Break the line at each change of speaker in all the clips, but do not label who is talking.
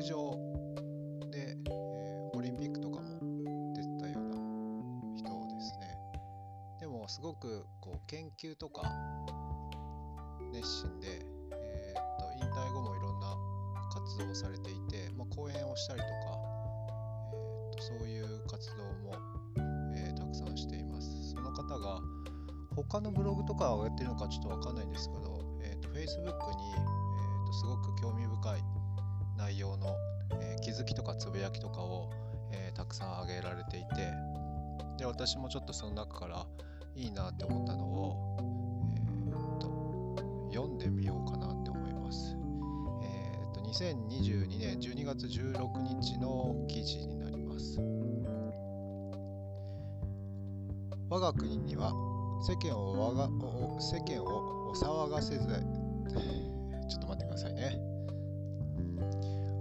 陸上で、えー、オリンピックとかも出たような人ですね。でもすごくこう研究とか熱心で、えー、と引退後もいろんな活動をされていて、まあ、講演をしたりとか、えー、とそういう活動も、えー、たくさんしています。その方が他のブログとかをやってるのかちょっとわかんないんですけど、えー、と Facebook に、えー、とすごく興味深い内容の、えー、気づきとかつぶやきとかを、えー、たくさん挙げられていてで私もちょっとその中からいいなって思ったのを、えー、と読んでみようかなって思います。えー、と2022年12月16日の記事になります。我が国には世間をわが世間をお騒がせず ちょっと待ってくださいね。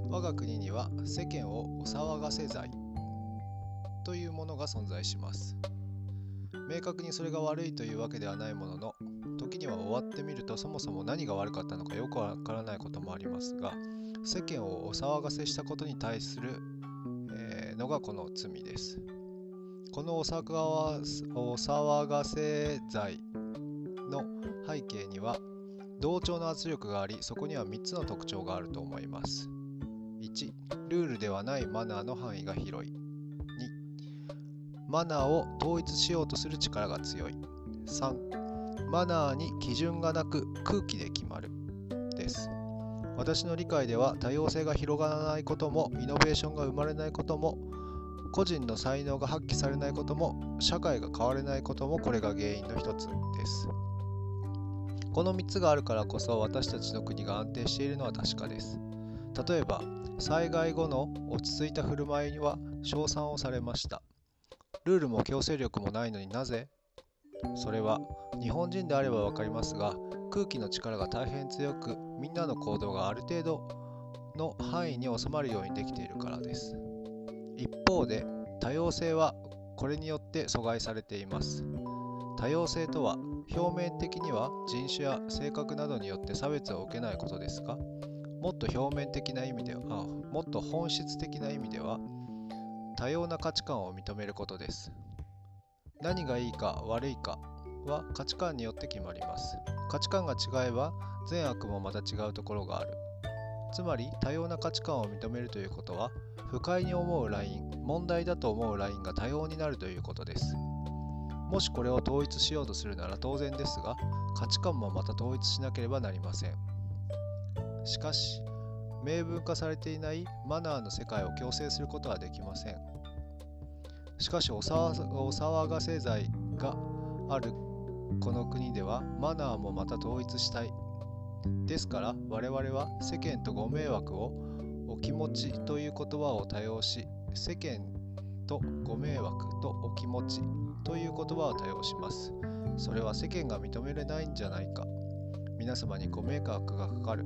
我が国には世間をお騒がせ罪というものが存在します。明確にそれが悪いというわけではないものの時には終わってみるとそもそも何が悪かったのかよくわからないこともありますが世間をお騒がせしたことに対する、えー、のがこの罪です。このお騒がせ罪の背景には同調の圧力がありそこには3つの特徴があると思います。1ルールではないマナーの範囲が広い。2マナーを統一しようとする力が強い。3マナーに基準がなく空気で決まる。です。私の理解では多様性が広がらないこともイノベーションが生まれないことも個人の才能が発揮されないことも社会が変われないこともこれが原因の一つです。この3つがあるからこそ私たちの国が安定しているのは確かです。例えば災害後の落ち着いた振る舞いには称賛をされました。ルールも強制力もないのになぜ？それは日本人であれば分かりますが空気の力が大変強くみんなの行動がある程度の範囲に収まるようにできているからです。一方で多様性はこれによって阻害されています。多様性とは表面的には人種や性格などによって差別を受けないことですがもっと表面的な意味ではもっと本質的な意味では多様な価値観を認めることです。何がいいか悪いかは価値観によって決まります。価値観が違えば善悪もまた違うところがある。つまり多様な価値観を認めるということは不快に思うライン問題だと思うラインが多様になるということです。もしこれを統一しようとするなら当然ですが価値観もまた統一しなければなりません。しかし明文化されていないマナーの世界を強制することはできません。しかしお騒がせ罪があるこの国ではマナーもまた統一したい。ですから我々は世間とご迷惑をお気持ちという言葉を多用し世間とご迷惑とお気持ちという言葉を多用します。それは世間が認めれないんじゃないか。皆様にご迷惑がかかる。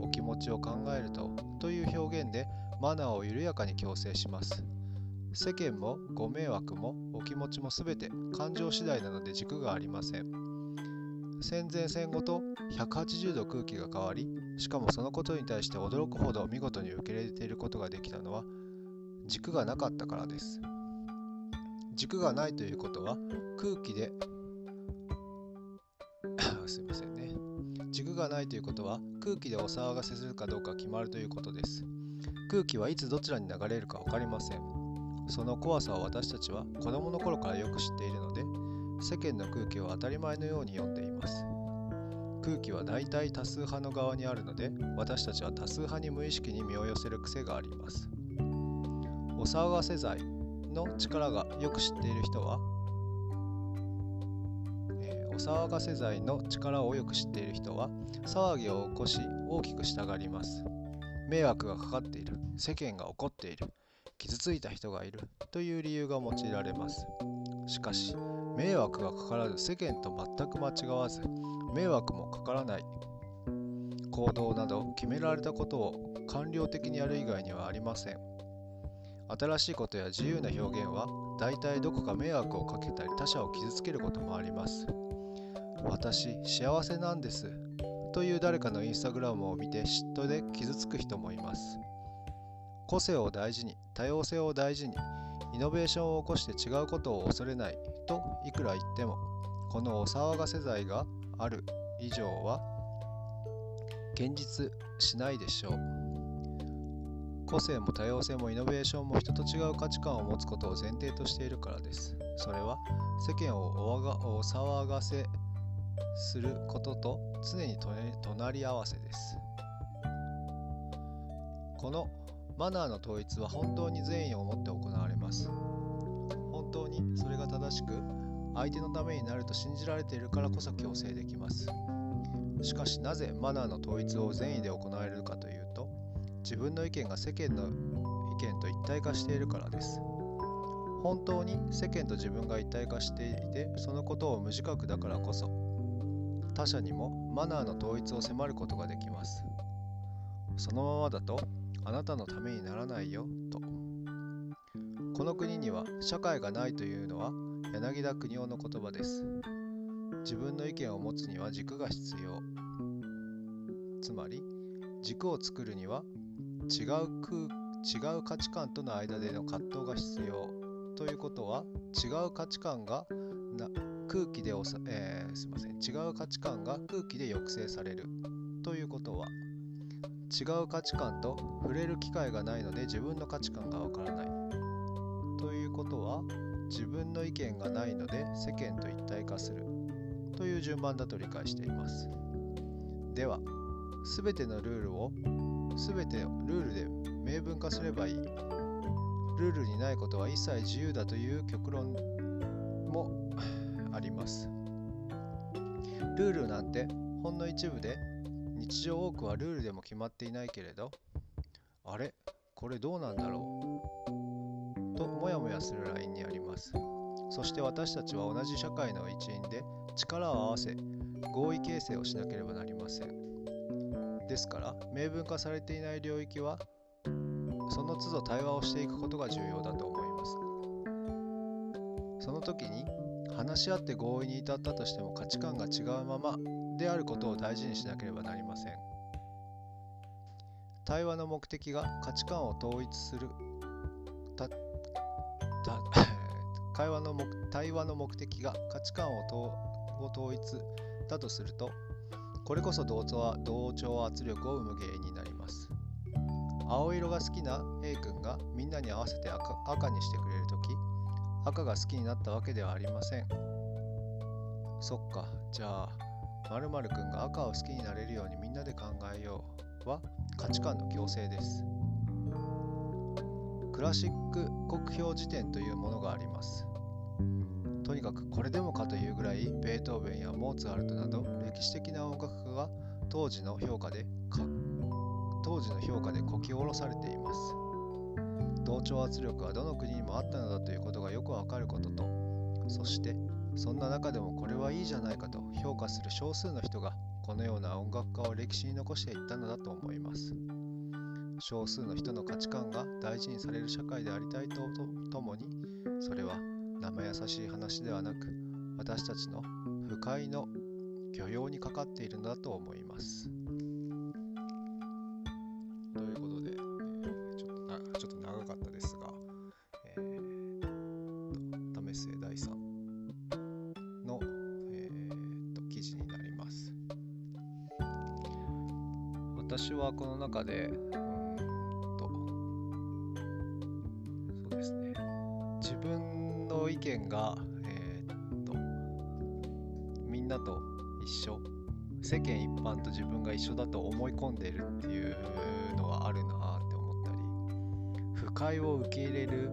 お気持ちを考えるとという表現でマナーを緩やかに強制します。世間もご迷惑もお気持ちも全て感情次第なので軸がありません。戦前戦後と180度空気が変わりしかもそのことに対して驚くほど見事に受け入れていることができたのは軸がなかったからです。軸がないということは空気で すいませんね。軸がないということは空気でお騒がせするかどうか決まるということです。空気はいつどちらに流れるか分かりません。その怖さを私たちは子供の頃からよく知っているので世間の空気を当たり前のように読んでいます。空気は大体多数派の側にあるので私たちは多数派に無意識に身を寄せる癖があります。お騒がせ罪の力がよく知っている人は？え、お騒がせ罪の力をよく知っている人は？騒ぎを起こし大きくしたがります。迷惑がかかっている。世間が怒っている。傷ついた人がいる。という理由が用いられます。しかし迷惑がかからず世間と全く間違わず迷惑もかからない。行動など決められたことを官僚的にやる以外にはありません。新しいことや自由な表現は大体どこか迷惑をかけたり他者を傷つけることもあります。私幸せなんですという誰かのインスタグラムを見て嫉妬で傷つく人もいます。個性を大事に多様性を大事にイノベーションを起こして違うことを恐れないといくら言ってもこのお騒がせ罪がある以上は現実しないでしょう。個性も多様性もイノベーションも人と違う価値観を持つことを前提としているからです。それは世間をおがお騒がせすることと常に隣り合わせです。このマナーの統一は本当に善意を持って行われます。本当にそれが正しく相手のためになると信じられているからこそ強制できます。しかしなぜマナーの統一を善意で行えるかというと自分の意見が世間の意見と一体化しているからです。本当に世間と自分が一体化していてそのことを無自覚だからこそ他者にもマナーの統一を迫ることができます。そのままだとあなたのためにならないよと。この国には社会がないというのは柳田国夫の言葉です。自分の意見を持つには軸が必要。つまり軸を作るには違う空違う価値観との間での葛藤が必要ということは違う価値観がな空気でおさ、えー、すみません。違う価値観が空気で抑制されるということは違う価値観と触れる機会がないので自分の価値観がわからない。ということは自分の意見がないので世間と一体化するという順番だと理解しています。では全てのルールを全てルールで明文化すればいい。ルールにないことは一切自由だという極論もあります。ルールなんてほんの一部で日常多くはルールでも決まっていないけれど。あれ？これどうなんだろう？ともやもやするラインにあります。そして私たちは同じ社会の一員で力を合わせ合意形成をしなければなりません。ですから明文化されていない領域はその都度対話をしていくことが重要だと思います。その時に話し合って合意に至ったとしても価値観が違うままであることを大事にしなければなりません。対話の目的が価値観を統一するた 会話の対話の目的が価値観を統一だとするとこれこそ同調同調圧力を生む原因になります青色が好きな A 君がみんなに合わせて赤赤にしてくれるとき赤が好きになったわけではありませんそっかじゃあ〇〇くんが赤を好きになれるようにみんなで考えようは価値観の強制です。クラシック国評辞典というものがあります。とにかくこれでもかというぐらいベートーベンやモーツァルトなど歴史的な音楽家が当時の評価で当時の評価でこき下ろされています。同調圧力はどの国にもあったのだということがよくわかることとそしてそんな中でもこれはいいじゃないかと評価する少数の人がこのような音楽家を歴史に残していったのだと思います少数の人の価値観が大事にされる社会でありたいとともにそれは生優しい話ではなく私たちの不快の許容にかかっているのだと思います。ということで、えー、ちょっとなちょっと長かったですが、えーと、為末大さんの、えー、と記事になります。私はこの中でうんとそうですね自分意見が、えー、っと、みんなと一緒、世間一般と自分が一緒だと思い込んでいるっていうのはあるなって思ったり、不快を受け入れる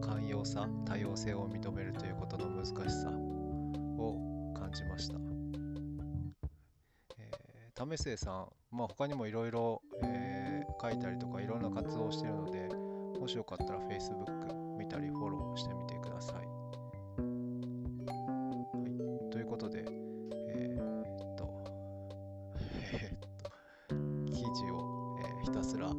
寛容さ、多様性を認めるということの難しさを感じました。為末さん、まあ、他にもいろいろ書いたりとかいろんな活動をしてるのでもしよかったら Facebook 見たりフォローしてみてすら。